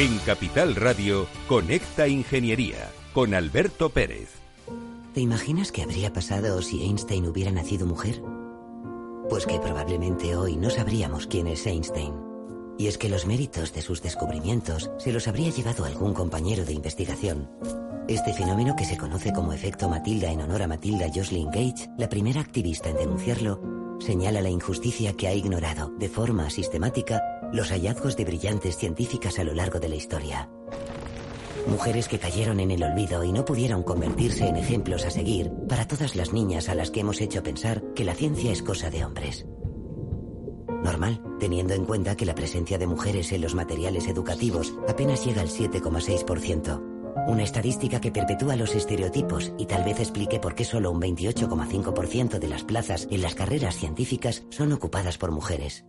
En Capital Radio, Conecta Ingeniería con Alberto Pérez. ¿Te imaginas qué habría pasado si Einstein hubiera nacido mujer? Pues que probablemente hoy no sabríamos quién es Einstein. Y es que los méritos de sus descubrimientos se los habría llevado algún compañero de investigación. Este fenómeno que se conoce como efecto Matilda en honor a Matilda Jocelyn Gage, la primera activista en denunciarlo, señala la injusticia que ha ignorado de forma sistemática los hallazgos de brillantes científicas a lo largo de la historia. Mujeres que cayeron en el olvido y no pudieron convertirse en ejemplos a seguir para todas las niñas a las que hemos hecho pensar que la ciencia es cosa de hombres. Normal, teniendo en cuenta que la presencia de mujeres en los materiales educativos apenas llega al 7,6%. Una estadística que perpetúa los estereotipos y tal vez explique por qué solo un 28,5% de las plazas en las carreras científicas son ocupadas por mujeres.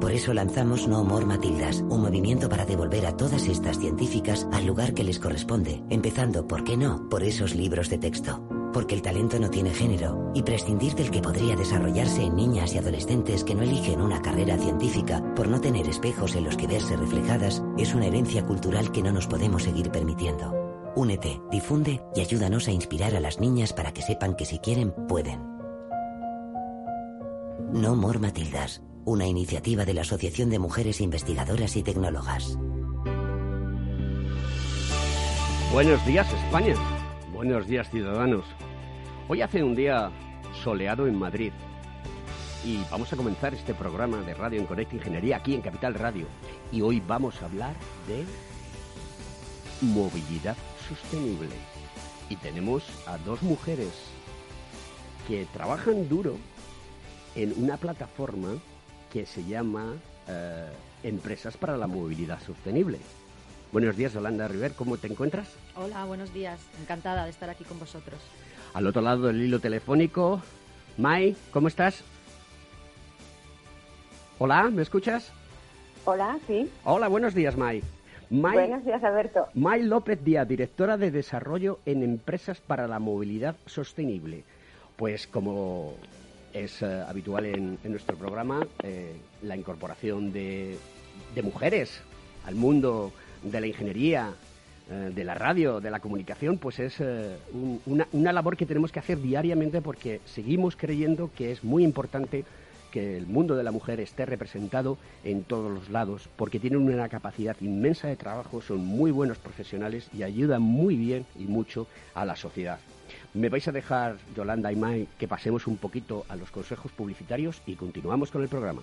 Por eso lanzamos No More Matildas, un movimiento para devolver a todas estas científicas al lugar que les corresponde, empezando, ¿por qué no?, por esos libros de texto. Porque el talento no tiene género y prescindir del que podría desarrollarse en niñas y adolescentes que no eligen una carrera científica por no tener espejos en los que verse reflejadas es una herencia cultural que no nos podemos seguir permitiendo. Únete, difunde y ayúdanos a inspirar a las niñas para que sepan que si quieren, pueden. No More Matildas, una iniciativa de la Asociación de Mujeres Investigadoras y Tecnólogas. Buenos días España, buenos días ciudadanos. Hoy hace un día soleado en Madrid y vamos a comenzar este programa de Radio en Conecta Ingeniería aquí en Capital Radio. Y hoy vamos a hablar de movilidad sostenible. Y tenemos a dos mujeres que trabajan duro en una plataforma que se llama eh, Empresas para la Movilidad Sostenible. Buenos días, Yolanda River, ¿cómo te encuentras? Hola, buenos días. Encantada de estar aquí con vosotros. Al otro lado del hilo telefónico, Mai, ¿cómo estás? Hola, ¿me escuchas? Hola, sí. Hola, buenos días, Mai. buenos días, Alberto. May López Díaz, directora de Desarrollo en Empresas para la Movilidad Sostenible. Pues como es eh, habitual en, nuestro programa eh, la incorporación de, mujeres al mundo de la ingeniería, eh, de la radio, de la comunicación, pues es una, una labor que tenemos que hacer diariamente porque seguimos creyendo que es muy importante que el mundo de la mujer esté representado en todos los lados, porque tienen una capacidad inmensa de trabajo, son muy buenos profesionales y ayudan muy bien y mucho a la sociedad. Me vais a dejar, Yolanda y Mai, que pasemos un poquito a los consejos publicitarios y continuamos con el programa.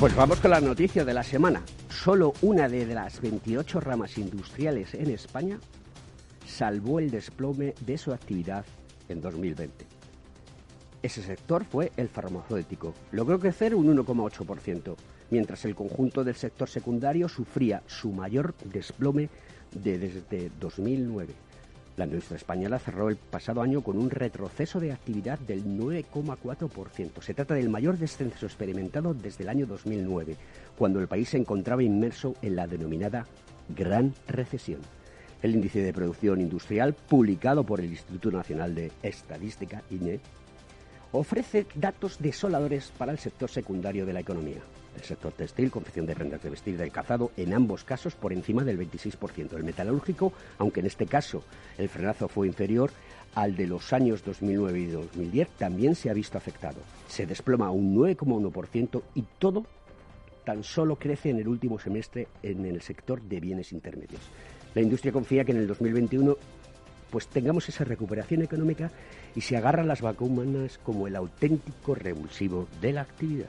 Pues vamos con la noticia de la semana. Solo una de las 28 ramas industriales en España salvó el desplome de su actividad en 2020. Ese sector fue el farmacéutico. Logró crecer un 1,8%, mientras el conjunto del sector secundario sufría su mayor desplome desde 2009. La industria española cerró el pasado año con un retroceso de actividad del 9,4%. Se trata del mayor descenso experimentado desde el año 2009, cuando el país se encontraba inmerso en la denominada Gran Recesión. El índice de producción industrial, publicado por el Instituto Nacional de Estadística, INE, ofrece datos desoladores para el sector secundario de la economía. El sector textil, confección de prendas de vestir del cazado, en ambos casos por encima del 26%. El metalúrgico, aunque en este caso el frenazo fue inferior al de los años 2009 y 2010, también se ha visto afectado. Se desploma un 9,1% y todo tan solo crece en el último semestre en el sector de bienes intermedios. La industria confía que en el 2021 pues tengamos esa recuperación económica y se agarran las vacunas como el auténtico revulsivo de la actividad.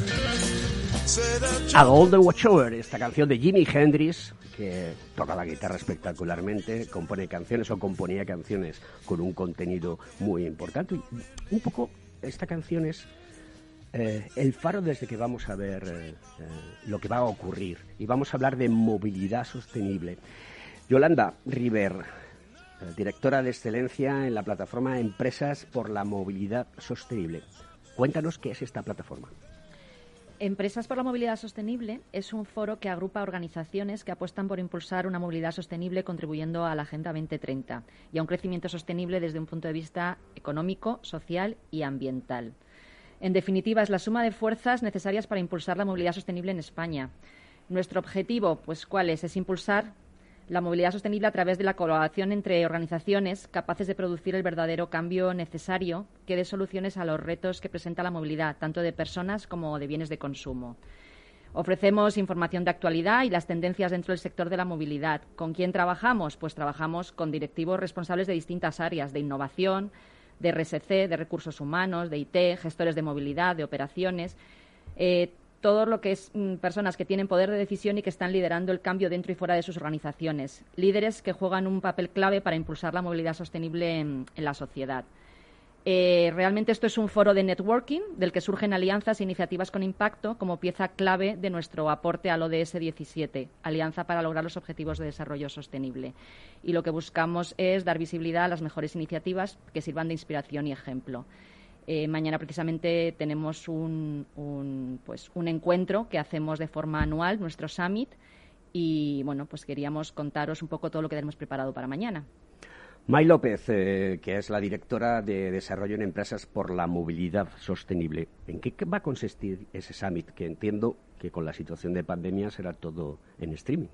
A Golden Watchover, esta canción de Jimi Hendrix, que toca la guitarra espectacularmente, compone canciones o componía canciones con un contenido muy importante. Un poco esta canción es eh, el faro desde que vamos a ver eh, eh, lo que va a ocurrir y vamos a hablar de movilidad sostenible. Yolanda River, directora de excelencia en la plataforma Empresas por la Movilidad Sostenible. Cuéntanos qué es esta plataforma. Empresas por la Movilidad Sostenible es un foro que agrupa organizaciones que apuestan por impulsar una movilidad sostenible contribuyendo a la Agenda 2030 y a un crecimiento sostenible desde un punto de vista económico, social y ambiental. En definitiva, es la suma de fuerzas necesarias para impulsar la movilidad sostenible en España. Nuestro objetivo, pues, ¿cuál es? Es impulsar la movilidad sostenible a través de la colaboración entre organizaciones capaces de producir el verdadero cambio necesario que dé soluciones a los retos que presenta la movilidad, tanto de personas como de bienes de consumo. Ofrecemos información de actualidad y las tendencias dentro del sector de la movilidad. ¿Con quién trabajamos? Pues trabajamos con directivos responsables de distintas áreas, de innovación, de RSC, de recursos humanos, de IT, gestores de movilidad, de operaciones. Eh, todo lo que es mm, personas que tienen poder de decisión y que están liderando el cambio dentro y fuera de sus organizaciones. Líderes que juegan un papel clave para impulsar la movilidad sostenible en, la sociedad. Eh, realmente esto es un foro de networking del que surgen alianzas e iniciativas con impacto como pieza clave de nuestro aporte al ODS 17, Alianza para lograr los Objetivos de Desarrollo Sostenible. Y lo que buscamos es dar visibilidad a las mejores iniciativas que sirvan de inspiración y ejemplo. Eh, mañana precisamente tenemos un, pues, un encuentro que hacemos de forma anual, nuestro summit, y bueno, pues queríamos contaros un poco todo lo que tenemos preparado para mañana. May López, eh, que es la directora de Desarrollo en Empresas por la Movilidad Sostenible. ¿En qué va a consistir ese summit? Que entiendo que con la situación de pandemia será todo en streaming.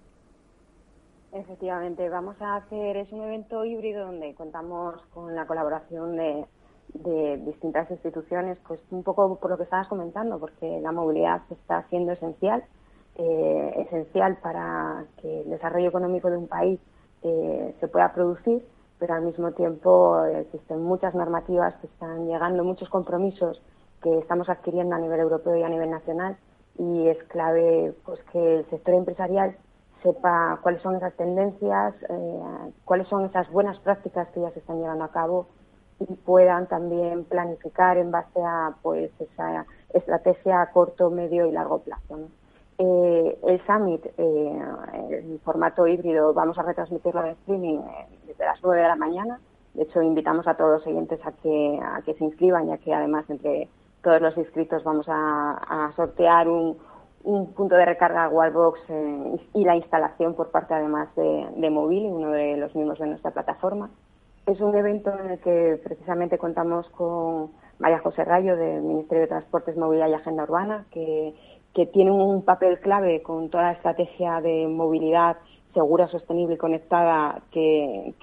Efectivamente, vamos a hacer, es un evento híbrido donde contamos con la colaboración de de distintas instituciones, pues un poco por lo que estabas comentando, porque la movilidad está siendo esencial, eh, esencial para que el desarrollo económico de un país eh, se pueda producir, pero al mismo tiempo existen muchas normativas que están llegando, muchos compromisos que estamos adquiriendo a nivel europeo y a nivel nacional, y es clave pues que el sector empresarial sepa cuáles son esas tendencias, eh, cuáles son esas buenas prácticas que ya se están llevando a cabo y puedan también planificar en base a pues esa estrategia a corto, medio y largo plazo. Eh, el summit eh, en formato híbrido vamos a retransmitirlo en streaming eh, desde las 9 de la mañana. De hecho, invitamos a todos los oyentes a que, a que se inscriban, ya que además entre todos los inscritos vamos a, sortear un, un, punto de recarga Wallbox eh, y la instalación por parte además de, de Móvil, uno de los mismos de nuestra plataforma. Es un evento en el que precisamente contamos con María José Rayo del Ministerio de Transportes, Movilidad y Agenda Urbana, que, tiene un papel clave con toda la estrategia de movilidad segura, sostenible y conectada que,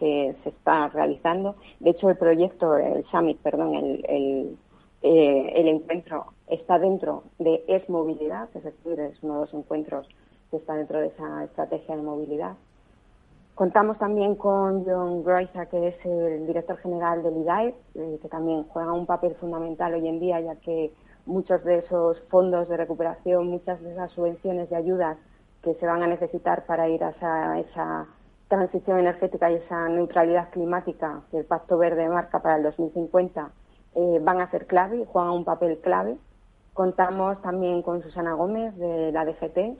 se está realizando. De hecho, el proyecto, el Summit, perdón, el, eh, el encuentro está dentro de Es Movilidad, es decir, es uno de los encuentros que está dentro de esa estrategia de movilidad. Contamos también con John Groisa, que es el director general del IDAE, eh, que también juega un papel fundamental hoy en día, ya que muchos de esos fondos de recuperación, muchas de esas subvenciones y ayudas que se van a necesitar para ir a esa, transición energética y esa neutralidad climática que el Pacto Verde marca para el 2050 eh, van a ser clave y juegan un papel clave. Contamos también con Susana Gómez de la DGT,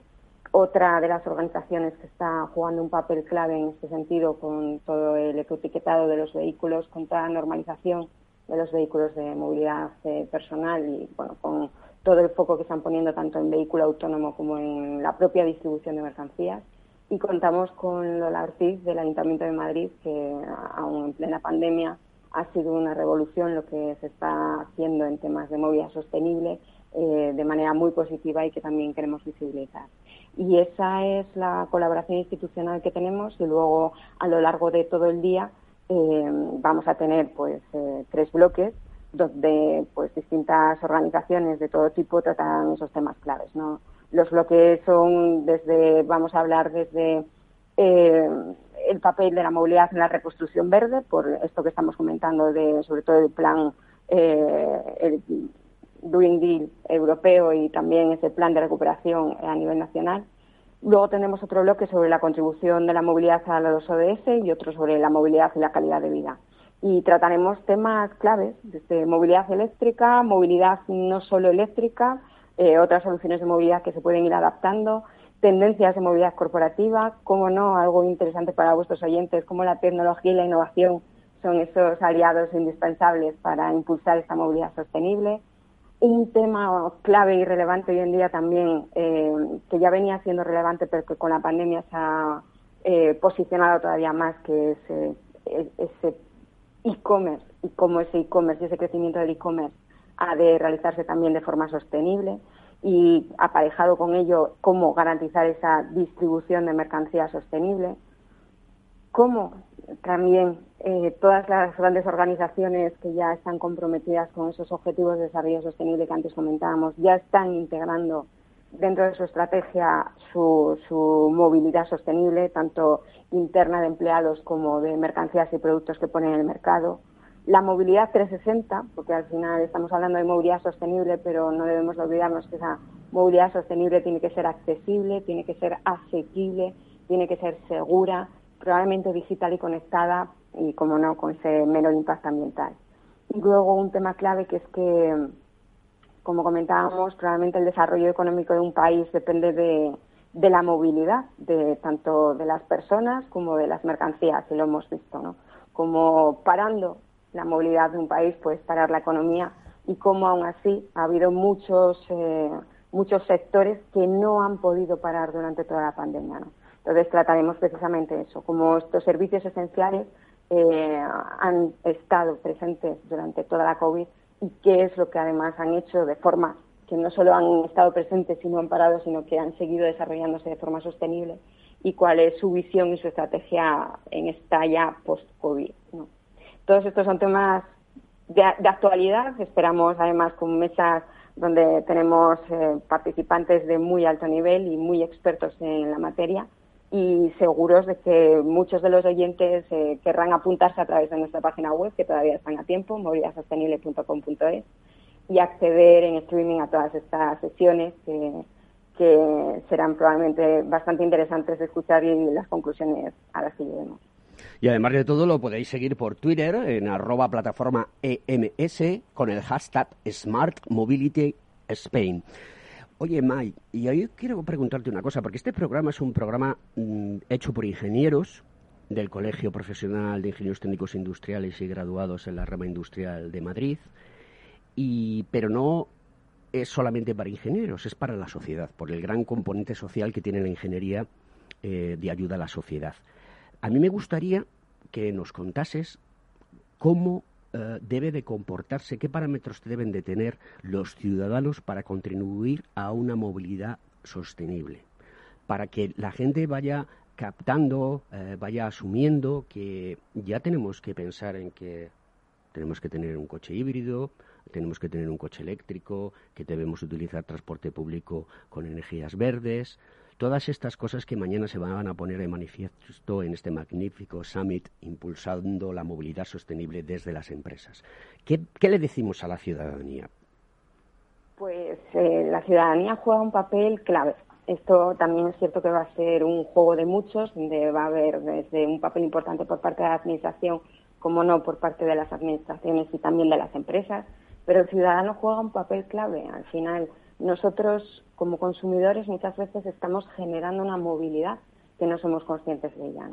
otra de las organizaciones que está jugando un papel clave en este sentido con todo el ecoetiquetado de los vehículos, con toda la normalización de los vehículos de movilidad eh, personal y bueno, con todo el foco que están poniendo tanto en vehículo autónomo como en la propia distribución de mercancías. Y contamos con Lola Ortiz del Ayuntamiento de Madrid, que aún en plena pandemia ha sido una revolución lo que se está haciendo en temas de movilidad sostenible eh, de manera muy positiva y que también queremos visibilizar. Y esa es la colaboración institucional que tenemos y luego a lo largo de todo el día eh, vamos a tener pues eh, tres bloques donde pues distintas organizaciones de todo tipo tratarán esos temas claves. ¿no? Los bloques son desde, vamos a hablar desde eh, el papel de la movilidad en la reconstrucción verde, por esto que estamos comentando de sobre todo el plan el Green Deal europeo y también ese plan de recuperación a nivel nacional. Luego tenemos otro bloque sobre la contribución de la movilidad a los ODS y otro sobre la movilidad y la calidad de vida. Y trataremos temas claves, desde movilidad eléctrica, movilidad no solo eléctrica, eh, otras soluciones de movilidad que se pueden ir adaptando, tendencias de movilidad corporativa, como no, algo interesante para vuestros oyentes, como la tecnología y la innovación son esos aliados indispensables para impulsar esta movilidad sostenible un tema clave y relevante hoy en día también, eh, que ya venía siendo relevante, pero que con la pandemia se ha eh, posicionado todavía más, que es eh, ese e-commerce y cómo ese e-commerce y ese crecimiento del e-commerce ha de realizarse también de forma sostenible y aparejado con ello cómo garantizar esa distribución de mercancía sostenible, cómo también eh, todas las grandes organizaciones que ya están comprometidas con esos objetivos de desarrollo sostenible que antes comentábamos ya están integrando dentro de su estrategia su, su, movilidad sostenible, tanto interna de empleados como de mercancías y productos que ponen en el mercado. La movilidad 360, porque al final estamos hablando de movilidad sostenible, pero no debemos olvidarnos que esa movilidad sostenible tiene que ser accesible, tiene que ser asequible, tiene que ser segura, probablemente digital y conectada y, como no, con ese menor impacto ambiental. Y luego un tema clave que es que, como comentábamos, probablemente el desarrollo económico de un país depende de, la movilidad, de tanto de las personas como de las mercancías, y lo hemos visto, ¿no? Como parando la movilidad de un país, pues parar la economía y como aún así ha habido muchos, eh, muchos sectores que no han podido parar durante toda la pandemia, ¿no? Entonces trataremos precisamente eso, como estos servicios esenciales eh, han estado presentes durante toda la COVID y qué es lo que además han hecho de forma que no solo han estado presentes y no han parado, sino que han seguido desarrollándose de forma sostenible y cuál es su visión y su estrategia en esta ya post-COVID. Todos estos son temas de, actualidad. Esperamos además con mesas donde tenemos eh, participantes de muy alto nivel y muy expertos en la materia y seguros de que muchos de los oyentes eh, querrán apuntarse a través de nuestra página web, que todavía están a tiempo, movilidad-sostenible.com.es, y acceder en streaming a todas estas sesiones que, que serán probablemente bastante interesantes de escuchar y las conclusiones a las que lleguemos. Y además de todo lo podéis seguir por Twitter en arroba plataforma EMS con el hashtag Smart Mobility Spain. Oye, Mai, y ahí quiero preguntarte una cosa, porque este programa es un programa mm, hecho por ingenieros del Colegio Profesional de Ingenieros Técnicos Industriales y graduados en la rama industrial de Madrid, y, pero no es solamente para ingenieros, es para la sociedad, por el gran componente social que tiene la ingeniería eh, de ayuda a la sociedad. A mí me gustaría que nos contases cómo eh, debe de comportarse, qué parámetros deben de tener los ciudadanos para contribuir a una movilidad sostenible, para que la gente vaya captando, eh, vaya asumiendo que ya tenemos que pensar en que tenemos que tener un coche híbrido, tenemos que tener un coche eléctrico, que debemos utilizar transporte público con energías verdes. Todas estas cosas que mañana se van a poner de manifiesto en este magnífico summit impulsando la movilidad sostenible desde las empresas. ¿Qué, le decimos a la ciudadanía? Pues eh, la ciudadanía juega un papel clave. Esto también es cierto que va a ser un juego de muchos, donde va a haber desde un papel importante por parte de la Administración, como no por parte de las administraciones y también de las empresas, pero el ciudadano juega un papel clave. Al final, nosotros como consumidores muchas veces estamos generando una movilidad que no somos conscientes de ella.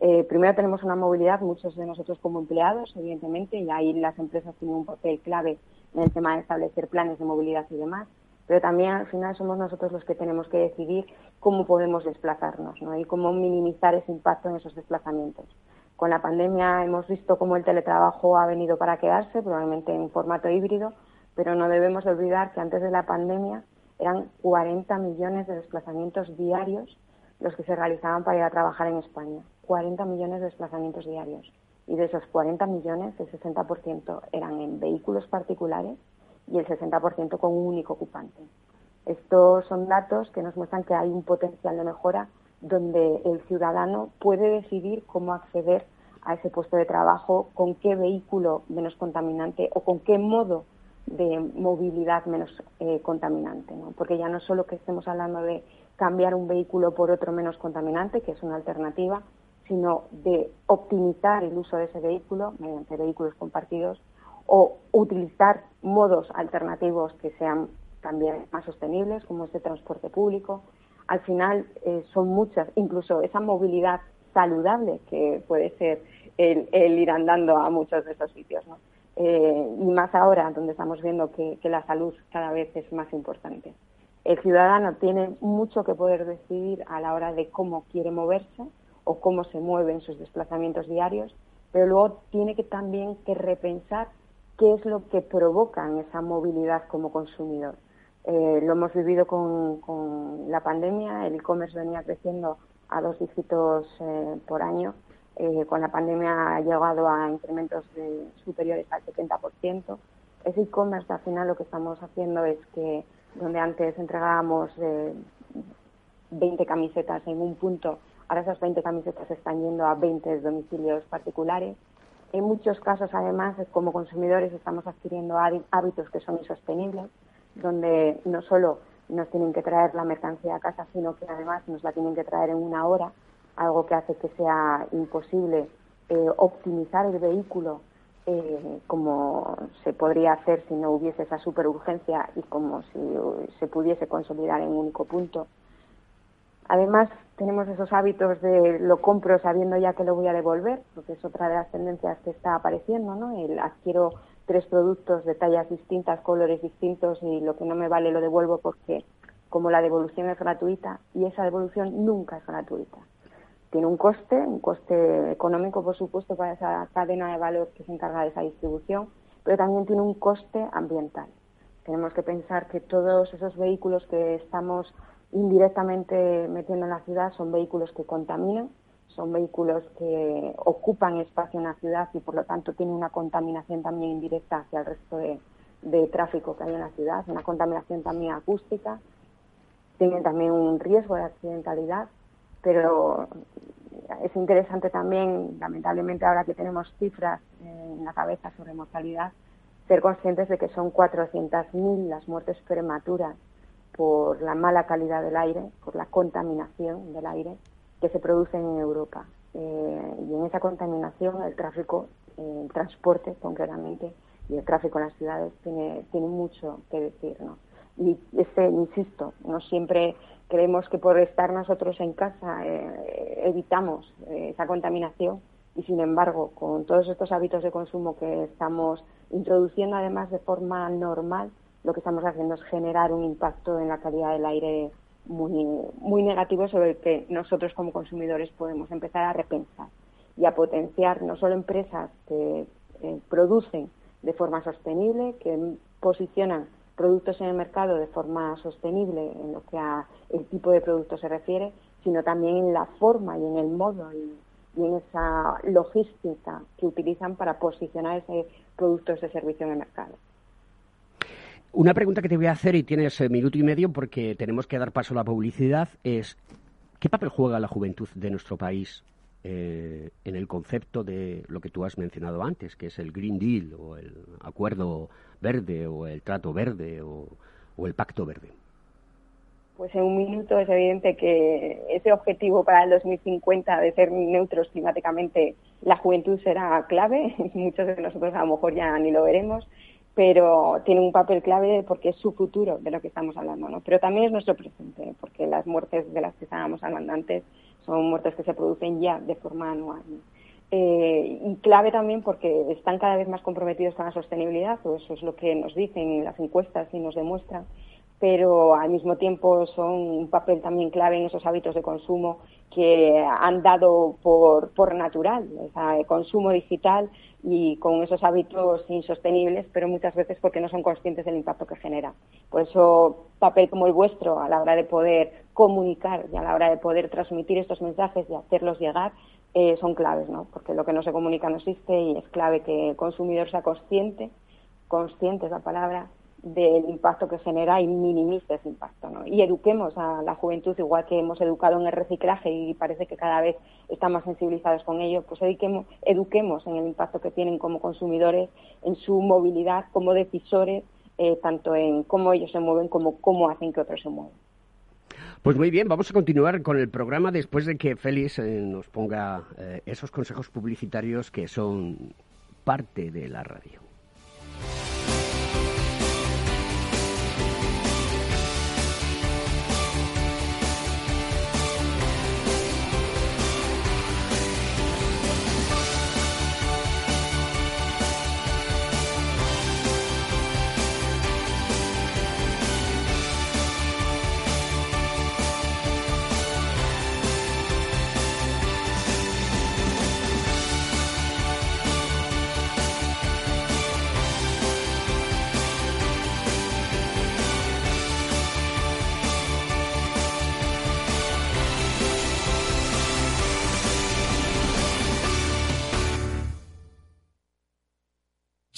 Eh, primero tenemos una movilidad, muchos de nosotros como empleados, evidentemente, y ahí las empresas tienen un papel clave en el tema de establecer planes de movilidad y demás, pero también al final somos nosotros los que tenemos que decidir cómo podemos desplazarnos y cómo minimizar ese impacto en esos desplazamientos. Con la pandemia hemos visto cómo el teletrabajo ha venido para quedarse, probablemente en formato híbrido, pero no debemos olvidar que antes de la pandemia eran 40 millones de desplazamientos diarios los que se realizaban para ir a trabajar en España. 40 millones de desplazamientos diarios. Y de esos 40 millones, el 60% eran en vehículos particulares y el 60% con un único ocupante. Estos son datos que nos muestran que hay un potencial de mejora donde el ciudadano puede decidir cómo acceder a ese puesto de trabajo, con qué vehículo menos contaminante o con qué modo de movilidad menos eh, contaminante, ¿no? porque ya no solo que estemos hablando de cambiar un vehículo por otro menos contaminante, que es una alternativa, sino de optimizar el uso de ese vehículo mediante vehículos compartidos o utilizar modos alternativos que sean también más sostenibles, como este transporte público. Al final eh, son muchas, incluso esa movilidad saludable que puede ser el, el ir andando a muchos de esos sitios. ¿no? Eh, y más ahora, donde estamos viendo que, la salud cada vez es más importante. El ciudadano tiene mucho que poder decidir a la hora de cómo quiere moverse o cómo se mueve en sus desplazamientos diarios, pero luego tiene que también que repensar qué es lo que provoca esa movilidad como consumidor. Eh, lo hemos vivido con, la pandemia, el e-commerce venía creciendo a dos dígitos eh, por año eh, con la pandemia ha llegado a incrementos superiores al 70%. Ese e-commerce, al final, lo que estamos haciendo es que donde antes entregábamos 20 eh, camisetas en un punto, ahora esas 20 camisetas están yendo a 20 domicilios particulares. En muchos casos, además, como consumidores estamos adquiriendo hábitos que son insostenibles, donde no solo nos tienen que traer la mercancía a casa, sino que además nos la tienen que traer en una hora algo que hace que sea imposible eh, optimizar el vehículo eh, como se podría hacer si no hubiese esa superurgencia y como si se pudiese consolidar en un único punto. Además, tenemos esos hábitos de lo compro sabiendo ya que lo voy a devolver, porque es otra de las tendencias que está apareciendo, ¿no? El adquiero tres productos de tallas distintas, colores distintos y lo que no me vale lo devuelvo porque como la devolución es gratuita y esa devolución nunca es gratuita tiene un coste, un coste económico, por supuesto, para esa cadena de valor que se encarga de esa distribución, pero también tiene un coste ambiental. Tenemos que pensar que todos esos vehículos que estamos indirectamente metiendo en la ciudad son vehículos que contaminan, son vehículos que ocupan espacio en la ciudad y por lo tanto tienen una contaminación también indirecta hacia el resto de, de tráfico que hay en la ciudad, una contaminación también acústica, tienen también un riesgo de accidentalidad pero es interesante también, lamentablemente ahora que tenemos cifras en la cabeza sobre mortalidad, ser conscientes de que son 400.000 las muertes prematuras por la mala calidad del aire, por la contaminación del aire que se producen en Europa. Eh, y en esa contaminación el tráfico, el transporte concretamente, y el tráfico en las ciudades tiene, tiene mucho que decir. ¿no? Y este, insisto, no siempre creemos que por estar nosotros en casa eh, evitamos eh, esa contaminación y sin embargo con todos estos hábitos de consumo que estamos introduciendo además de forma normal lo que estamos haciendo es generar un impacto en la calidad del aire muy, muy negativo sobre el que nosotros como consumidores podemos empezar a repensar y a potenciar no solo empresas que eh, producen de forma sostenible, que posicionan productos en el mercado de forma sostenible en lo que a el tipo de producto se refiere, sino también en la forma y en el modo y, en esa logística que utilizan para posicionar ese producto, ese servicio en el mercado. Una pregunta que te voy a hacer y tienes eh, minuto y medio porque tenemos que dar paso a la publicidad es ¿qué papel juega la juventud de nuestro país eh, en el concepto de lo que tú has mencionado antes, que es el Green Deal o el Acuerdo Verde o el Trato Verde o, el Pacto Verde? Pues en un minuto es evidente que ese objetivo para el 2050 de ser neutros climáticamente, la juventud será clave. Muchos de nosotros a lo mejor ya ni lo veremos pero tiene un papel clave porque es su futuro de lo que estamos hablando, ¿no? Pero también es nuestro presente, porque las muertes de las que estábamos hablando antes son muertes que se producen ya de forma anual. Eh, y clave también porque están cada vez más comprometidos con la sostenibilidad, o eso es lo que nos dicen las encuestas y nos demuestran, pero al mismo tiempo son un papel también clave en esos hábitos de consumo que han dado por, por natural, o el consumo digital y con esos hábitos insostenibles, pero muchas veces porque no son conscientes del impacto que genera. Por eso, papel como el vuestro a la hora de poder comunicar y a la hora de poder transmitir estos mensajes y hacerlos llegar eh, son claves, ¿no? Porque lo que no se comunica no existe y es clave que el consumidor sea consciente, consciente es la palabra, del impacto que genera y minimice ese impacto. ¿no? Y eduquemos a la juventud, igual que hemos educado en el reciclaje y parece que cada vez están más sensibilizados con ello, pues eduquemos, eduquemos en el impacto que tienen como consumidores, en su movilidad, como decisores, eh, tanto en cómo ellos se mueven como cómo hacen que otros se muevan. Pues muy bien, vamos a continuar con el programa después de que Félix eh, nos ponga eh, esos consejos publicitarios que son parte de la radio.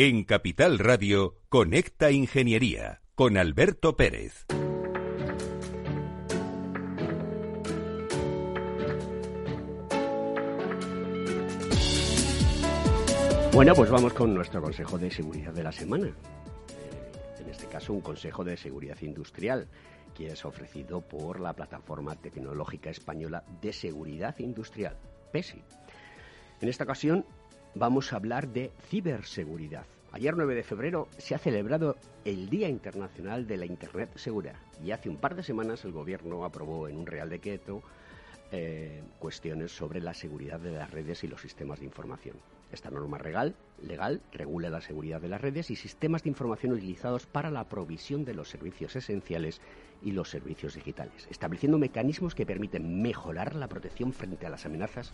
En Capital Radio, Conecta Ingeniería con Alberto Pérez. Bueno, pues vamos con nuestro consejo de seguridad de la semana. En este caso, un consejo de seguridad industrial que es ofrecido por la plataforma tecnológica española de seguridad industrial, PESI. En esta ocasión vamos a hablar de ciberseguridad. Ayer 9 de febrero se ha celebrado el Día Internacional de la Internet Segura y hace un par de semanas el Gobierno aprobó en un Real Decreto eh, cuestiones sobre la seguridad de las redes y los sistemas de información. Esta norma legal, legal regula la seguridad de las redes y sistemas de información utilizados para la provisión de los servicios esenciales y los servicios digitales, estableciendo mecanismos que permiten mejorar la protección frente a las amenazas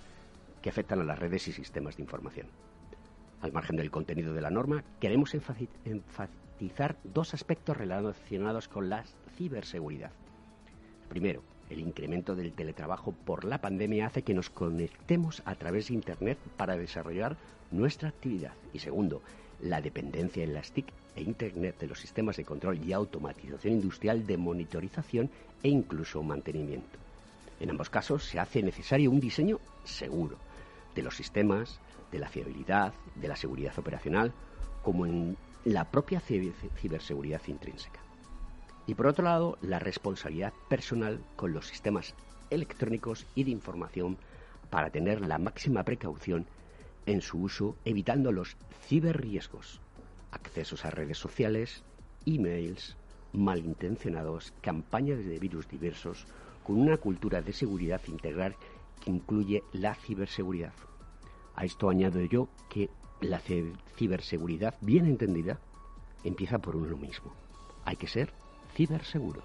que afectan a las redes y sistemas de información. Al margen del contenido de la norma, queremos enfatizar dos aspectos relacionados con la ciberseguridad. Primero, el incremento del teletrabajo por la pandemia hace que nos conectemos a través de Internet para desarrollar nuestra actividad. Y segundo, la dependencia en las TIC e Internet de los sistemas de control y automatización industrial de monitorización e incluso mantenimiento. En ambos casos se hace necesario un diseño seguro de los sistemas, de la fiabilidad, de la seguridad operacional, como en la propia ciberseguridad intrínseca. Y por otro lado, la responsabilidad personal con los sistemas electrónicos y de información para tener la máxima precaución en su uso, evitando los ciberriesgos, accesos a redes sociales, emails, malintencionados, campañas de virus diversos, con una cultura de seguridad integral que incluye la ciberseguridad. A esto añado yo que la ciberseguridad, bien entendida, empieza por uno mismo. Hay que ser ciberseguros.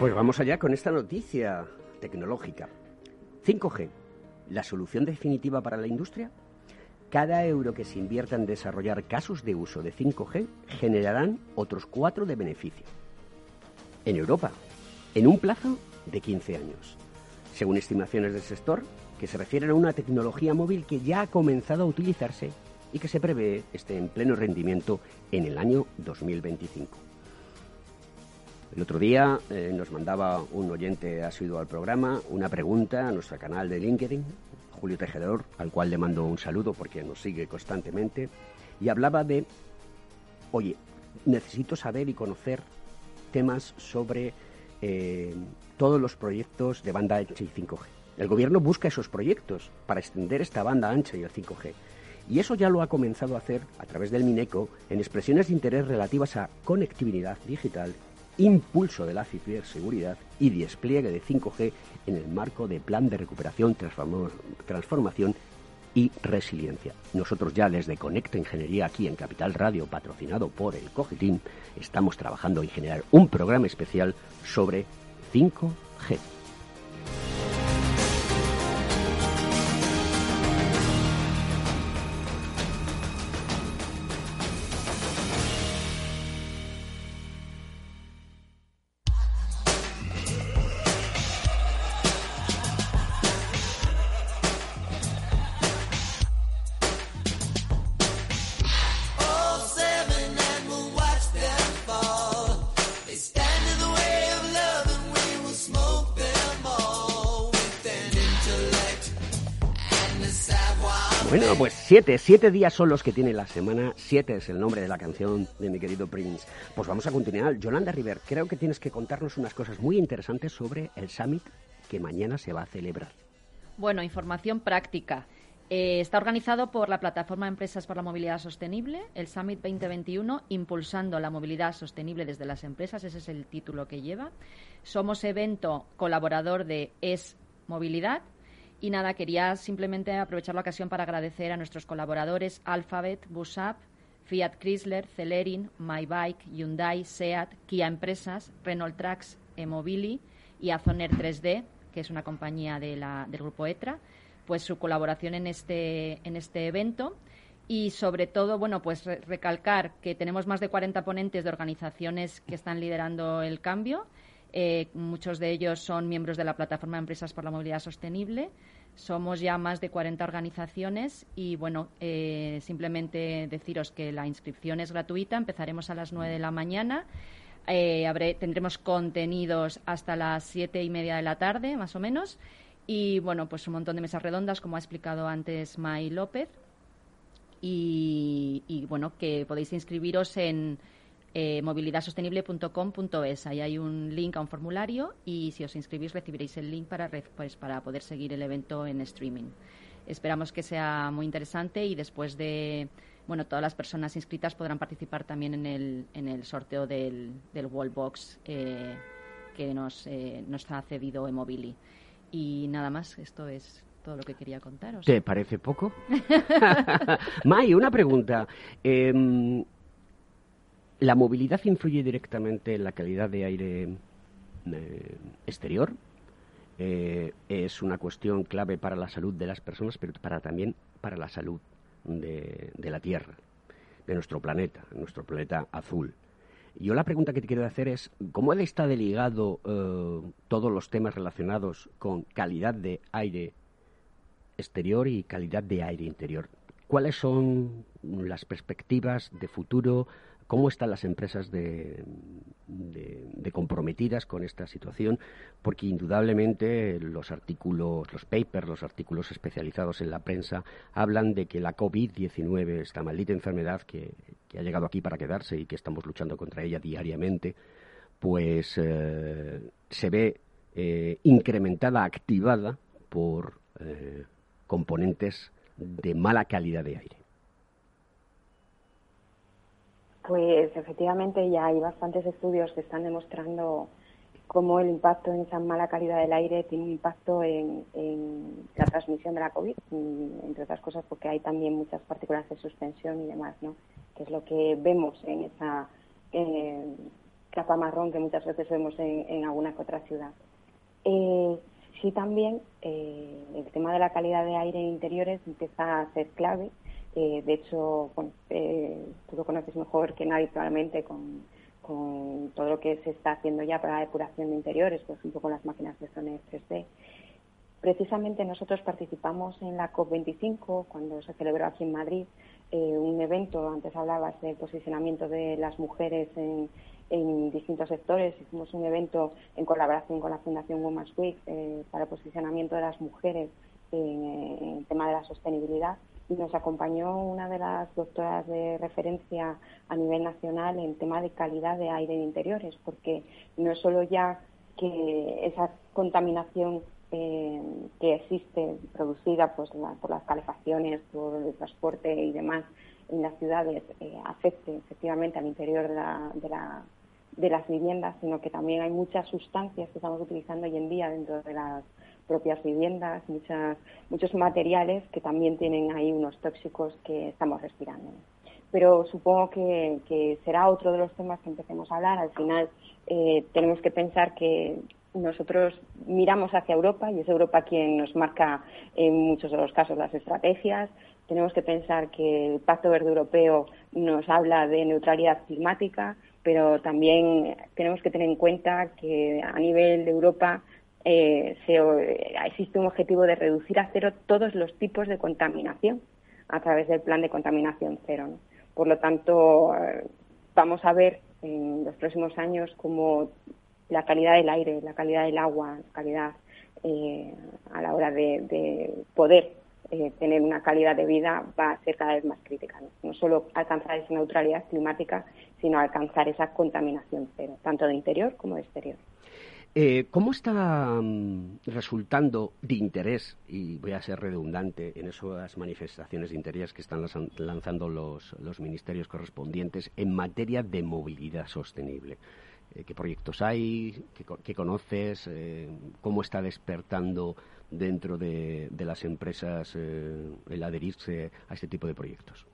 Pues vamos allá con esta noticia tecnológica. 5G, ¿la solución definitiva para la industria? Cada euro que se invierta en desarrollar casos de uso de 5G generarán otros cuatro de beneficio. En Europa, en un plazo de 15 años, según estimaciones del sector, que se refieren a una tecnología móvil que ya ha comenzado a utilizarse y que se prevé esté en pleno rendimiento en el año 2025. El otro día eh, nos mandaba un oyente asiduo al programa una pregunta a nuestro canal de LinkedIn, Julio Tejedor, al cual le mando un saludo porque nos sigue constantemente, y hablaba de, oye, necesito saber y conocer temas sobre eh, todos los proyectos de banda ancha y 5G. El gobierno busca esos proyectos para extender esta banda ancha y el 5G. Y eso ya lo ha comenzado a hacer a través del MINECO en expresiones de interés relativas a conectividad digital impulso de la ciberseguridad y despliegue de 5G en el marco de Plan de Recuperación, Transformación y Resiliencia. Nosotros ya desde Conecta Ingeniería aquí en Capital Radio, patrocinado por el Cogitín, estamos trabajando en generar un programa especial sobre 5G. Siete, siete días son los que tiene la semana, siete es el nombre de la canción de mi querido Prince. Pues vamos a continuar. Yolanda River, creo que tienes que contarnos unas cosas muy interesantes sobre el summit que mañana se va a celebrar. Bueno, información práctica. Eh, está organizado por la Plataforma Empresas por la Movilidad Sostenible, el Summit 2021, impulsando la movilidad sostenible desde las empresas. Ese es el título que lleva. Somos evento colaborador de Es Movilidad y nada, quería simplemente aprovechar la ocasión para agradecer a nuestros colaboradores Alphabet, Busap, Fiat Chrysler, Celerin, MyBike, Hyundai, SEAT, Kia Empresas, Renault Trucks, Emobili y Azoner 3D, que es una compañía del grupo ETRA, pues su colaboración en este, en este evento. Y sobre todo, bueno, pues recalcar que tenemos más de 40 ponentes de organizaciones que están liderando el cambio eh, muchos de ellos son miembros de la Plataforma de Empresas por la Movilidad Sostenible. Somos ya más de 40 organizaciones y, bueno, eh, simplemente deciros que la inscripción es gratuita. Empezaremos a las 9 de la mañana. Eh, tendremos contenidos hasta las siete y media de la tarde, más o menos. Y, bueno, pues un montón de mesas redondas, como ha explicado antes May López. y bueno, que podéis inscribiros en eh, movilidadsostenible.com.es. Ahí hay un link a un formulario y si os inscribís recibiréis el link para, pues, para poder seguir el evento en streaming. Esperamos que sea muy interesante y después de, bueno, todas las personas inscritas podrán participar también en el, en el sorteo del, del Wallbox eh, que nos, eh, nos ha cedido Emobili. Y nada más, esto es todo lo que quería contaros. ¿Te parece poco? May, una pregunta. Em, ¿La movilidad influye directamente en la calidad de aire eh, exterior? Eh, es una cuestión clave para la salud de las personas, pero para también para la salud de, la Tierra, de nuestro planeta, nuestro planeta azul. Yo la pregunta que te quiero hacer es, ¿cómo está deligado eh, todos los temas relacionados con calidad de aire exterior y calidad de aire interior? ¿Cuáles son las perspectivas de futuro cómo están las empresas comprometidas con esta situación, porque indudablemente los artículos, los papers, los artículos especializados en la prensa hablan de que la COVID-19, esta maldita enfermedad que, ha llegado aquí para quedarse y que estamos luchando contra ella diariamente, pues eh, se ve eh, incrementada, activada por eh, componentes de mala calidad de aire. Pues efectivamente ya hay bastantes estudios que están demostrando cómo el impacto en esa mala calidad del aire tiene un impacto en, la transmisión de la COVID, entre otras cosas porque hay también muchas partículas de suspensión y demás, ¿no? Que es lo que vemos en esa capa marrón que muchas veces vemos en, alguna que otra ciudad. Eh, sí también eh, el tema de la calidad de aire en interiores empieza a ser clave eh, de hecho, eh, tú lo conoces mejor que nadie probablemente con, todo lo que se está haciendo ya para la depuración de interiores, por ejemplo con las máquinas de zona 3D. Precisamente nosotros participamos en la COP25 cuando se celebró aquí en Madrid eh, un evento, antes hablabas del posicionamiento de las mujeres en, distintos sectores. Hicimos un evento en colaboración con la Fundación Women's Week para el posicionamiento de las mujeres en el tema de la sostenibilidad nos acompañó una de las doctoras de referencia a nivel nacional en tema de calidad de aire en interiores, porque no es solo ya que esa contaminación eh, que existe producida pues, por las calefacciones, por el transporte y demás en las ciudades eh, afecte efectivamente al interior de, la, de, la, de las viviendas, sino que también hay muchas sustancias que estamos utilizando hoy en día dentro de las propias viviendas, muchas, muchos materiales que también tienen ahí unos tóxicos que estamos respirando. Pero supongo que, será otro de los temas que empecemos a hablar. Al final eh, tenemos que pensar que nosotros miramos hacia Europa y es Europa quien nos marca en muchos de los casos las estrategias. Tenemos que pensar que el Pacto Verde Europeo nos habla de neutralidad climática, pero también tenemos que tener en cuenta que a nivel de Europa eh, eh, existe un objetivo de reducir a cero todos los tipos de contaminación a través del plan de contaminación cero. Por lo tanto, eh, vamos a ver en los próximos años cómo la calidad del aire, la calidad del agua, la calidad a la hora de, poder eh, tener una calidad de vida va a ser cada vez más crítica. ¿no? solo alcanzar esa neutralidad climática, sino alcanzar esa contaminación cero, tanto de interior como de exterior. Eh, ¿Cómo está mm, resultando de interés, y voy a ser redundante, en esas manifestaciones de interés que están lanzando los, ministerios correspondientes en materia de movilidad sostenible? Eh, ¿Qué proyectos hay? ¿Qué, conoces? Eh, ¿Cómo está despertando dentro de, las empresas el adherirse a este tipo de proyectos?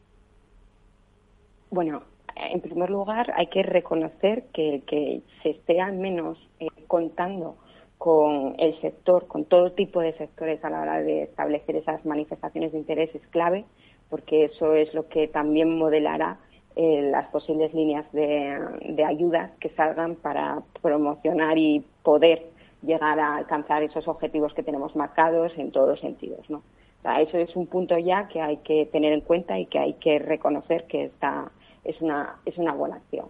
Bueno, en primer lugar, hay que reconocer que, se esté al menos eh, contando con el sector, con todo tipo de sectores a la hora de establecer esas manifestaciones de interés es clave, porque eso es lo que también modelará eh, las posibles líneas de, ayudas que salgan para promocionar y poder llegar a alcanzar esos objetivos que tenemos marcados en todos los sentidos. ¿no? eso es un punto ya que hay que tener en cuenta y que hay que reconocer que está es una, es una buena acción.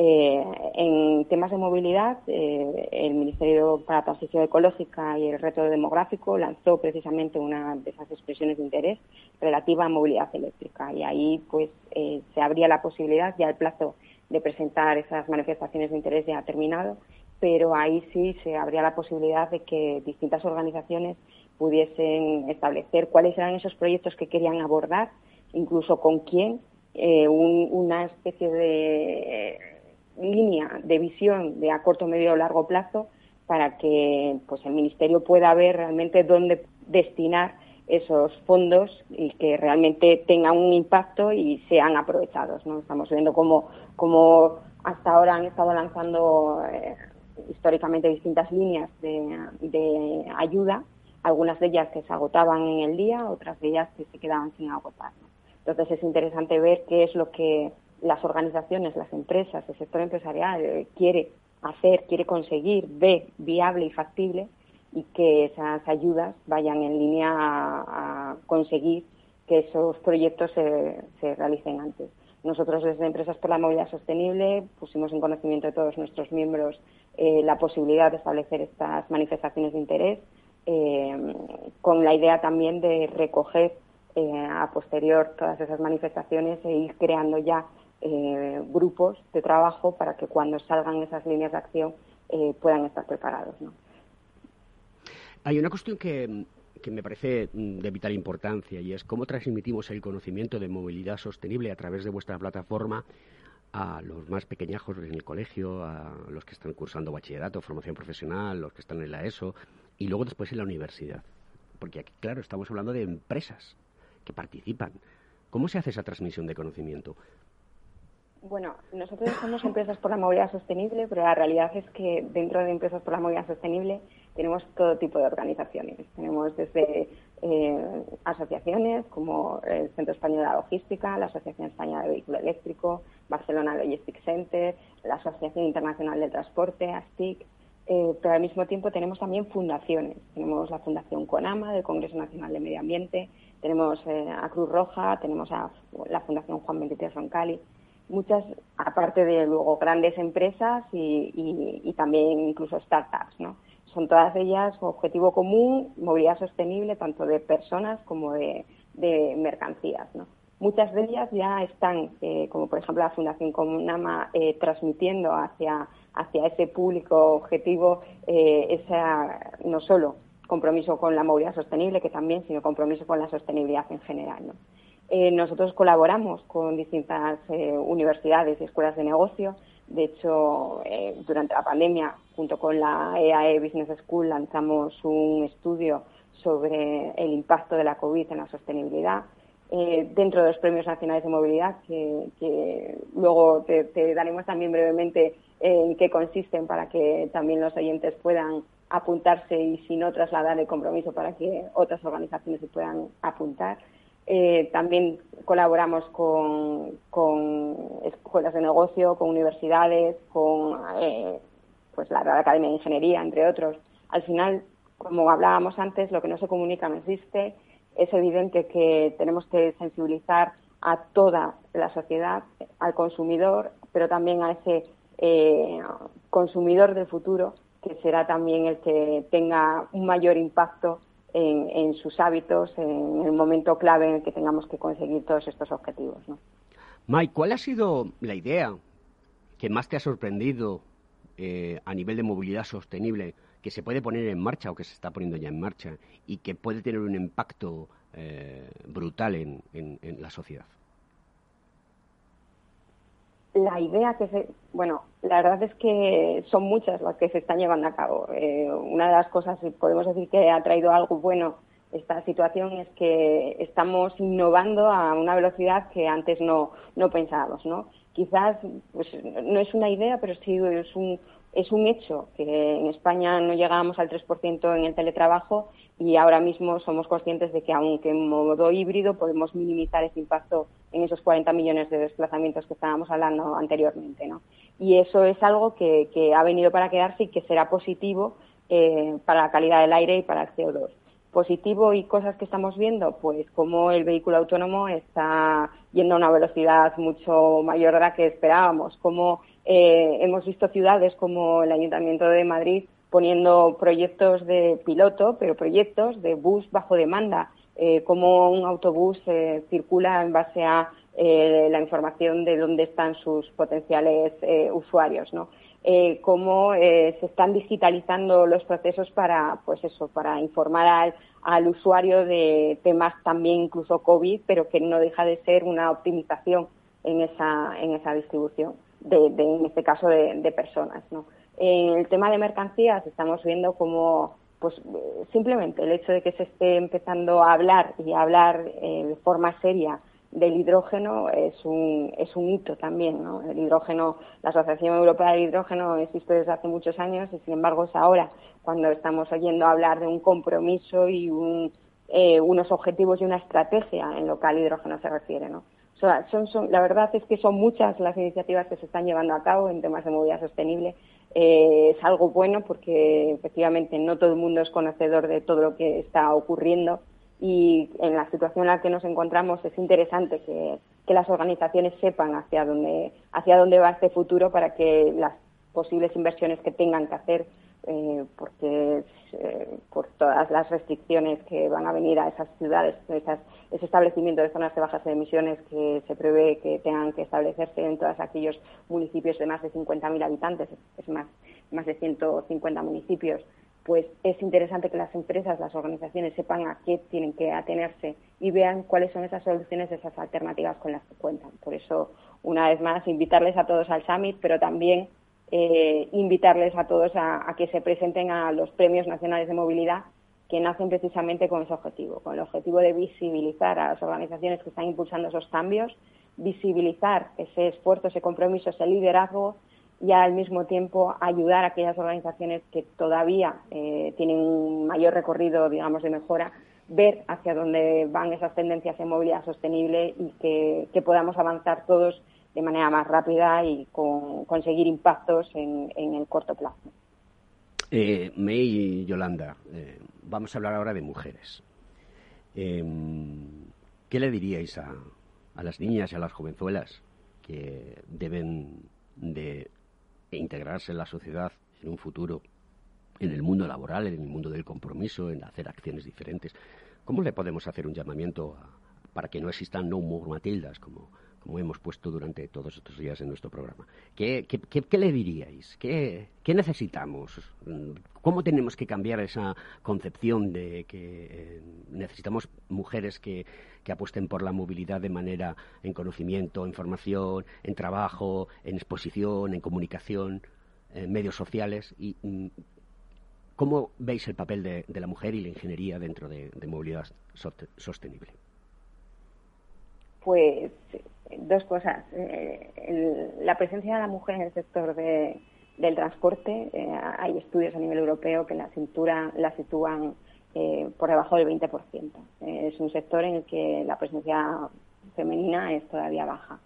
Eh, en temas de movilidad, eh, el Ministerio para Transición Ecológica y el Reto Demográfico lanzó precisamente una de esas expresiones de interés relativa a movilidad eléctrica y ahí pues eh, se abría la posibilidad, ya el plazo de presentar esas manifestaciones de interés ya ha terminado, pero ahí sí se abría la posibilidad de que distintas organizaciones pudiesen establecer cuáles eran esos proyectos que querían abordar, incluso con quién eh, una especie de eh, línea de visión de a corto, medio o largo plazo para que pues el ministerio pueda ver realmente dónde destinar esos fondos y que realmente tengan un impacto y sean aprovechados. ¿no? Estamos viendo cómo, hasta ahora han estado lanzando eh, históricamente distintas líneas de, ayuda, algunas de ellas que se agotaban en el día, otras de ellas que se quedaban sin agotar. Entonces es interesante ver qué es lo que las organizaciones, las empresas, el sector empresarial eh, quiere hacer, quiere conseguir, ve viable y factible y que esas ayudas vayan en línea a, conseguir que esos proyectos se, realicen antes. Nosotros desde Empresas por la Movilidad Sostenible pusimos en conocimiento de todos nuestros miembros eh, la posibilidad de establecer estas manifestaciones de interés eh, con la idea también de recoger eh, a posterior todas esas manifestaciones e ir creando ya eh, grupos de trabajo para que cuando salgan esas líneas de acción eh, puedan estar preparados. Hay una cuestión que, que me parece mm, de vital importancia y es cómo transmitimos el conocimiento de movilidad sostenible a través de vuestra plataforma a los más pequeñajos en el colegio, a los que están cursando bachillerato, formación profesional, los que están en la ESO y luego después en la universidad. Porque aquí, claro, estamos hablando de empresas participan. ¿Cómo se hace esa transmisión de conocimiento? Bueno, nosotros somos empresas por la movilidad sostenible, pero la realidad es que dentro de empresas por la movilidad sostenible tenemos todo tipo de organizaciones. Tenemos desde eh, asociaciones como el Centro Español de la Logística, la Asociación Española de Vehículo Eléctrico, Barcelona Logistics Center, la Asociación Internacional del Transporte, ASTIC, eh, pero al mismo tiempo tenemos también fundaciones. Tenemos la Fundación CONAMA del Congreso Nacional de Medio Ambiente, tenemos eh, a Cruz Roja, tenemos a la Fundación Juan 23 Roncali, muchas, aparte de luego grandes empresas y, también incluso startups, ¿no? Son todas ellas objetivo común, movilidad sostenible, tanto de personas como de, mercancías, ¿no? Muchas de ellas ya están, eh, como por ejemplo la Fundación Conama, eh, transmitiendo hacia, hacia ese público objetivo esa, no solo compromiso con la movilidad sostenible, que también, sino compromiso con la sostenibilidad en general. Eh, nosotros colaboramos con distintas eh, universidades y escuelas de negocio. De hecho, eh, durante la pandemia, junto con la EAE e Business School, lanzamos un estudio sobre el impacto de la COVID en la sostenibilidad. dentro de los premios nacionales de movilidad, que, luego te, te, daremos también brevemente en qué consisten para que también los oyentes puedan apuntarse y si no trasladar el compromiso para que otras organizaciones se puedan apuntar. Eh, también colaboramos con, escuelas de negocio, con universidades, con eh, pues la Real Academia de Ingeniería, entre otros. Al final, como hablábamos antes, lo que no se comunica no existe. Es evidente que tenemos que sensibilizar a toda la sociedad, al consumidor, pero también a ese eh, consumidor del futuro que será también el que tenga un mayor impacto en, sus hábitos en el momento clave en el que tengamos que conseguir todos estos objetivos. ¿no? Mike, ¿cuál ha sido la idea que más te ha sorprendido eh, a nivel de movilidad sostenible que se puede poner en marcha o que se está poniendo ya en marcha y que puede tener un impacto eh, brutal en, la sociedad? La idea que se, bueno, la verdad es que son muchas las que se están llevando a cabo. Eh, una de las cosas, podemos decir que ha traído algo bueno esta situación, es que estamos innovando a una velocidad que antes no, no pensábamos, ¿no? Quizás pues, no es una idea, pero sí es un, es un hecho que en España no llegábamos al 3% en el teletrabajo y ahora mismo somos conscientes de que aunque en modo híbrido podemos minimizar ese impacto en esos 40 millones de desplazamientos que estábamos hablando anteriormente. ¿no? Y eso es algo que, ha venido para quedarse y que será positivo eh, para la calidad del aire y para el CO2. Positivo y cosas que estamos viendo, pues como el vehículo autónomo está yendo a una velocidad mucho mayor de la que esperábamos, como eh, hemos visto ciudades como el Ayuntamiento de Madrid poniendo proyectos de piloto, pero proyectos de bus bajo demanda, eh, como un autobús eh, circula en base a la información de dónde están sus potenciales usuarios, ¿no? cómo se están digitalizando los procesos para, pues eso, para informar al, usuario de temas también incluso COVID, pero que no deja de ser una optimización en esa, en esa distribución de, en este caso, de, personas. ¿no? En el tema de mercancías estamos viendo como pues simplemente el hecho de que se esté empezando a hablar y a hablar eh, de forma seria del hidrógeno es un, es un hito también. ¿no? El hidrógeno, la Asociación Europea del Hidrógeno existe desde hace muchos años y sin embargo es ahora cuando estamos oyendo hablar de un compromiso y un, eh, unos objetivos y una estrategia en lo que al hidrógeno se refiere. ¿no? son, la verdad es que son muchas las iniciativas que se están llevando a cabo en temas de movilidad sostenible. Eh, es algo bueno porque efectivamente no todo el mundo es conocedor de todo lo que está ocurriendo y en la situación en la que nos encontramos es interesante que, que las organizaciones sepan hacia dónde, hacia dónde va este futuro para que las posibles inversiones que tengan que hacer eh, porque eh, por todas las restricciones que van a venir a esas ciudades, esas, ese establecimiento de zonas de bajas emisiones que se prevé que tengan que establecerse en todos aquellos municipios de más de 50.000 habitantes, es más, más de 150 municipios, pues es interesante que las empresas, las organizaciones sepan a qué tienen que atenerse y vean cuáles son esas soluciones, esas alternativas con las que cuentan. Por eso, una vez más, invitarles a todos al Summit, pero también eh, invitarles a todos a, que se presenten a los premios nacionales de movilidad que nacen precisamente con ese objetivo, con el objetivo de visibilizar a las organizaciones que están impulsando esos cambios, visibilizar ese esfuerzo, ese compromiso, ese liderazgo y al mismo tiempo ayudar a aquellas organizaciones que todavía eh, tienen un mayor recorrido, digamos, de mejora, ver hacia dónde van esas tendencias en movilidad sostenible y que podamos avanzar todos de manera más rápida y con, conseguir impactos en, el corto plazo. Eh, May y Yolanda, eh, vamos a hablar ahora de mujeres. Em, ¿Qué le diríais a, a las niñas y a las jovenzuelas que deben de integrarse en la sociedad en un futuro, en el mundo laboral, en el mundo del compromiso, en hacer acciones diferentes? ¿Cómo le podemos hacer un llamamiento para que no existan no more Matildas, como como hemos puesto durante todos estos días en nuestro programa. ¿Qué, le diríais? ¿Qué, necesitamos? ¿Cómo tenemos que cambiar esa concepción de que eh, necesitamos mujeres que, apuesten por la movilidad de manera en conocimiento, en formación, en trabajo, en exposición, en comunicación, en medios sociales? y mm, ¿Cómo veis el papel de, la mujer y la ingeniería dentro de, de movilidad sostenible? Pues dos cosas. Eh, la presencia de la mujer en el sector del transporte, eh, hay estudios a nivel europeo que la cintura la sitúan eh, por debajo del 20%. es un sector en el que la presencia femenina es todavía baja.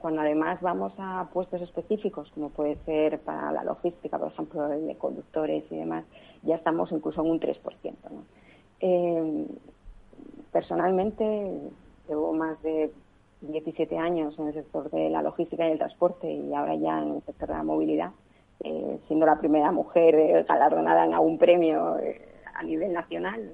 cuando además vamos a puestos específicos, como puede ser para la logística, por ejemplo, de conductores y demás, ya estamos incluso en un 3%. personalmente, llevo más de 17 años en el sector de la logística y el transporte y ahora ya en el sector de la movilidad, eh, siendo la primera mujer eh, galardonada en algún premio eh, a nivel nacional.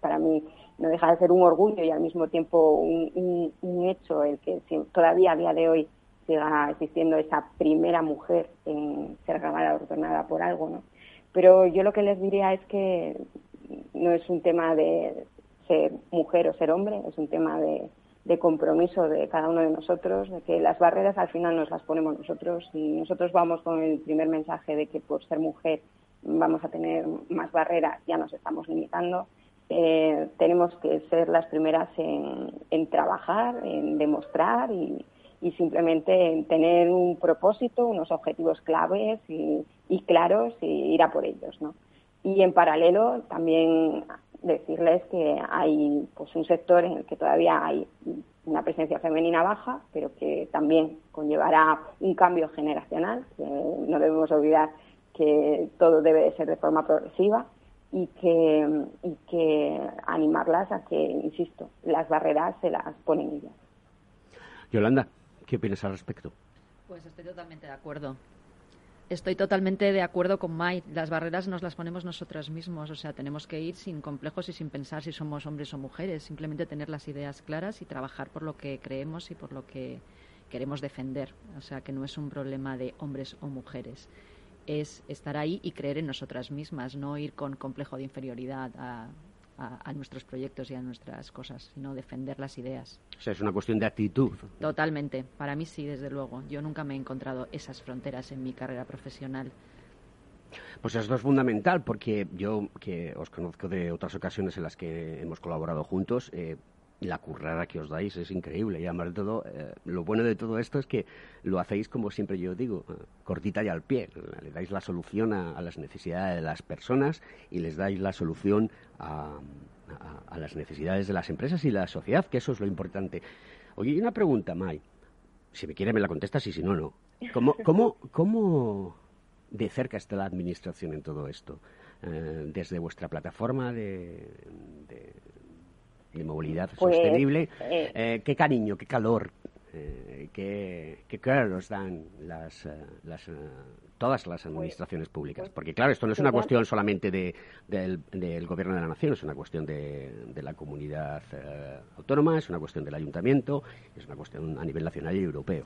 para mí no deja de ser un orgullo y al mismo tiempo un, hecho el que todavía a día de hoy siga existiendo esa primera mujer en ser grabada ordenada por algo, ¿no? Pero yo lo que les diría es que no es un tema de ser mujer o ser hombre, es un tema de, de compromiso de cada uno de nosotros, de que las barreras al final nos las ponemos nosotros y nosotros vamos con el primer mensaje de que por ser mujer vamos a tener más barreras, ya nos estamos limitando. Eh, tenemos que ser las primeras en, trabajar, en demostrar y, simplemente en tener un propósito, unos objetivos claves y, y claros y ir a por ellos. ¿no? Y en paralelo también decirles que hay pues un sector en el que todavía hay una presencia femenina baja, pero que también conllevará un cambio generacional. Que no debemos olvidar que todo debe de ser de forma progresiva y que, y que animarlas a que, insisto, las barreras se las ponen ellas. Yolanda, ¿qué opinas al respecto? Pues estoy totalmente de acuerdo. Estoy totalmente de acuerdo con Mike. Las barreras nos las ponemos nosotros mismos. O sea, tenemos que ir sin complejos y sin pensar si somos hombres o mujeres. Simplemente tener las ideas claras y trabajar por lo que creemos y por lo que queremos defender. O sea, que no es un problema de hombres o mujeres. Es estar ahí y creer en nosotras mismas, no ir con complejo de inferioridad a, a, nuestros proyectos y a nuestras cosas, sino defender las ideas. O sea, es una cuestión de actitud. Totalmente. Para mí sí, desde luego. Yo nunca me he encontrado esas fronteras en mi carrera profesional. Pues eso es fundamental porque yo, que os conozco de otras ocasiones en las que hemos colaborado juntos, eh, la currada que os dais es increíble. Y además de todo, eh, lo bueno de todo esto es que lo hacéis como siempre yo digo, eh, cortita y al pie. Le dais la solución a, las necesidades de las personas y les dais la solución a, las necesidades de las empresas y la sociedad, que eso es lo importante. Oye, y una pregunta, Mai. Si me quiere me la contestas y si no, no. ¿Cómo, cómo, cómo de cerca está la administración en todo esto? Eh, desde vuestra plataforma de de movilidad pues, sostenible, eh, eh, qué cariño, qué calor, eh, qué, qué care os dan las, las todas las administraciones pues, públicas. Pues, Porque claro, esto no es una cuestión solamente de, del, del, gobierno de la nación, es una cuestión de, de la comunidad autónoma, es una cuestión del ayuntamiento, es una cuestión a nivel nacional y europeo.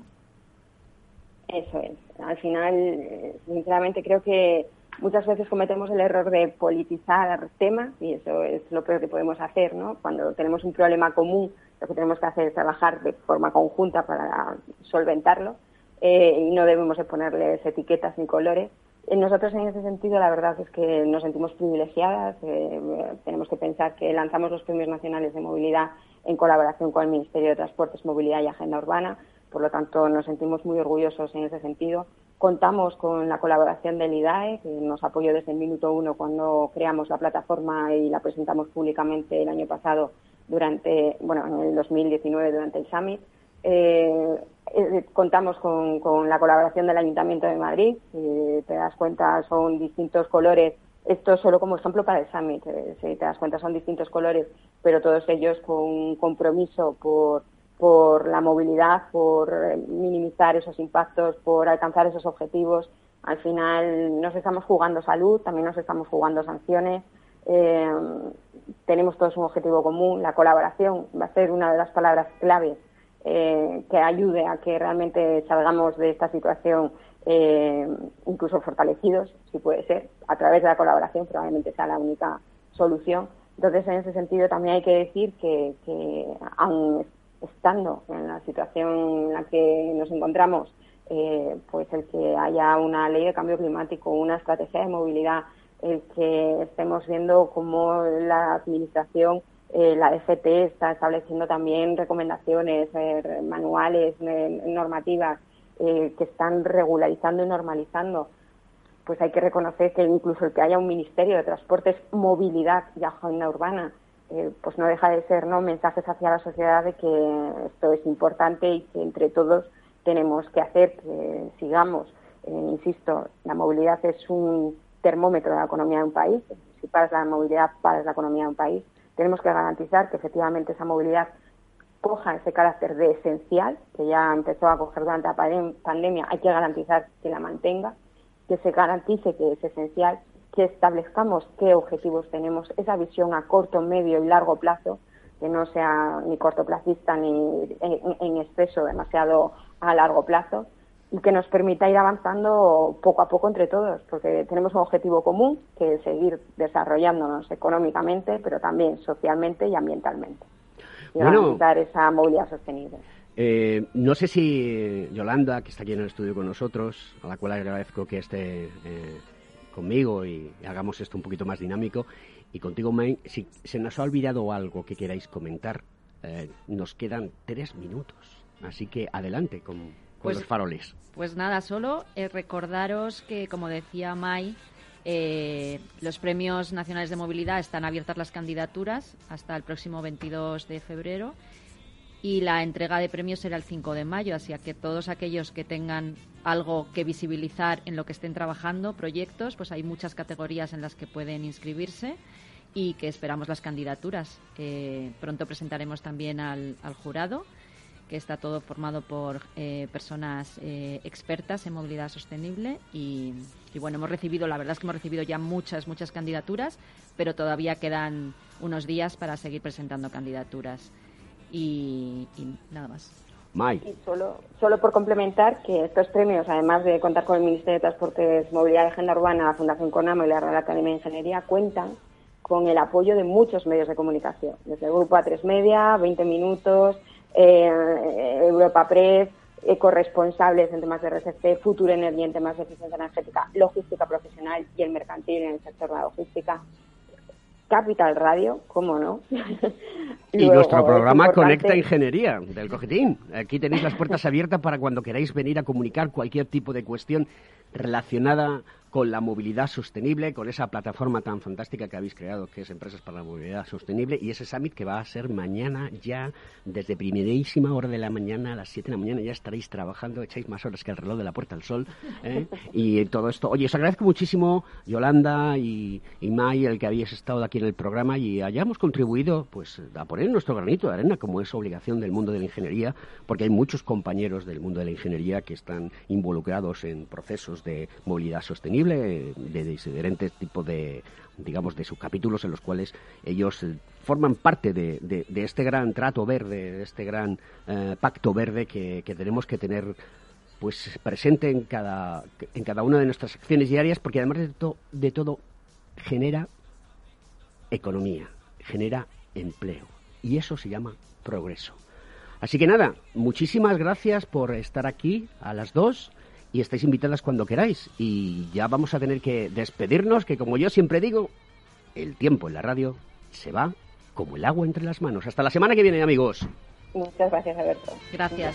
Eso es. Al final, sinceramente creo que muchas veces cometemos el error de politizar temas y eso es lo peor que podemos hacer, ¿no? Cuando tenemos un problema común, lo que tenemos que hacer es trabajar de forma conjunta para solventarlo eh, y no debemos de ponerles etiquetas ni colores. Eh, nosotros en ese sentido la verdad es que nos sentimos privilegiadas. Eh, tenemos que pensar que lanzamos los premios nacionales de movilidad en colaboración con el Ministerio de Transportes, Movilidad y Agenda Urbana. Por lo tanto, nos sentimos muy orgullosos en ese sentido Contamos con la colaboración del IDAE, que nos apoyó desde el minuto uno cuando creamos la plataforma y la presentamos públicamente el año pasado, durante, bueno, en el 2019 durante el Summit. Eh, eh, contamos con, la colaboración del Ayuntamiento de Madrid. Si te das cuenta, son distintos colores. Esto solo como ejemplo para el Summit. Eh, si te das cuenta, son distintos colores, pero todos ellos con un compromiso por por la movilidad, por eh, minimizar esos impactos, por alcanzar esos objetivos. Al final nos estamos jugando salud, también nos estamos jugando sanciones. Eh, tenemos todos un objetivo común. La colaboración va a ser una de las palabras clave eh, que ayude a que realmente salgamos de esta situación incluso fortalecidos, si puede ser, a través de la colaboración, probablemente sea la única solución. Entonces, en ese sentido, también hay que decir que, que estando en la situación en la que nos encontramos, eh, pues el que haya una ley de cambio climático, una estrategia de movilidad, el que estemos viendo cómo la administración, eh, la FT está estableciendo también recomendaciones, eh, manuales, normativas que están regularizando y normalizando pues hay que reconocer que incluso el que haya un Ministerio de Transportes, Movilidad y Agenda Urbana eh, pues no deja de ser no mensajes hacia la sociedad de que esto es importante y que entre todos tenemos que hacer que sigamos. Eh, insisto, la movilidad es un termómetro de la economía de un país. Si paras la movilidad, paras la economía de un país. Tenemos que garantizar que efectivamente esa movilidad coja ese carácter de esencial, que ya empezó a coger durante la pandemia, hay que garantizar que la mantenga, que se garantice que es esencial que establezcamos qué objetivos tenemos, esa visión a corto, medio y largo plazo, que no sea ni cortoplacista ni en, exceso demasiado a largo plazo y que nos permita ir avanzando poco a poco entre todos, porque tenemos un objetivo común que es seguir desarrollándonos económicamente, pero también socialmente y ambientalmente. Y bueno, esa movilidad sostenible. Eh, no sé si Yolanda, que está aquí en el estudio con nosotros, a la cual agradezco que esté eh, conmigo y hagamos esto un poquito más dinámico, y contigo, May, si se nos ha olvidado algo que queráis comentar, eh, nos quedan tres minutos. Así que adelante con, pues, los faroles. Pues nada, solo recordaros que, como decía May, los premios nacionales de movilidad están abiertas las candidaturas hasta el próximo 22 de febrero y la entrega de premios será el 5 de mayo, así que todos aquellos que tengan algo que visibilizar en lo que estén trabajando, proyectos, pues hay muchas categorías en las que pueden inscribirse y que esperamos las candidaturas. Eh, pronto presentaremos también al, jurado, que está todo formado por eh, personas eh, expertas en movilidad sostenible y, y, bueno, hemos recibido, la verdad es que hemos recibido ya muchas, muchas candidaturas, pero todavía quedan unos días para seguir presentando candidaturas y, nada más. Y solo, solo por complementar que estos premios, además de contar con el Ministerio de Transportes, Movilidad y Agenda Urbana, la Fundación Conamo y la Real Academia de Ingeniería, cuentan con el apoyo de muchos medios de comunicación, desde el Grupo A3 Media, 20 Minutos, eh, Europa Press, corresponsables en temas de RSC, Futuro Energía en temas de eficiencia energética, logística profesional y el mercantil en el sector de la logística. Capital Radio, ¿cómo no? y nuestro programa Conecta Ingeniería del Cojetín. Aquí tenéis las puertas abiertas para cuando queráis venir a comunicar cualquier tipo de cuestión relacionada con la movilidad sostenible, con esa plataforma tan fantástica que habéis creado, que es Empresas para la Movilidad Sostenible, y ese summit que va a ser mañana ya, desde primerísima hora de la mañana, a las 7 de la mañana, ya estaréis trabajando, echáis más horas que el reloj de la Puerta del Sol, ¿eh? y todo esto. Oye, os agradezco muchísimo, Yolanda y, y May, el que habéis estado aquí en el programa y hayamos contribuido pues a poner nuestro granito de arena, como es obligación del mundo de la ingeniería, porque hay muchos compañeros del mundo de la ingeniería que están involucrados en procesos de movilidad sostenible de diferentes tipos de, digamos, de subcapítulos en los cuales ellos eh, forman parte de, este gran trato verde, de este gran eh, pacto verde que, tenemos que tener pues presente en cada, en cada una de nuestras acciones diarias, porque además de, de todo genera economía, genera empleo. Y eso se llama progreso. Así que nada, muchísimas gracias por estar aquí a las dos y estáis invitadas cuando queráis. Y ya vamos a tener que despedirnos, que como yo siempre digo, el tiempo en la radio se va como el agua entre las manos. Hasta la semana que viene, amigos. Muchas gracias, Alberto. Gracias.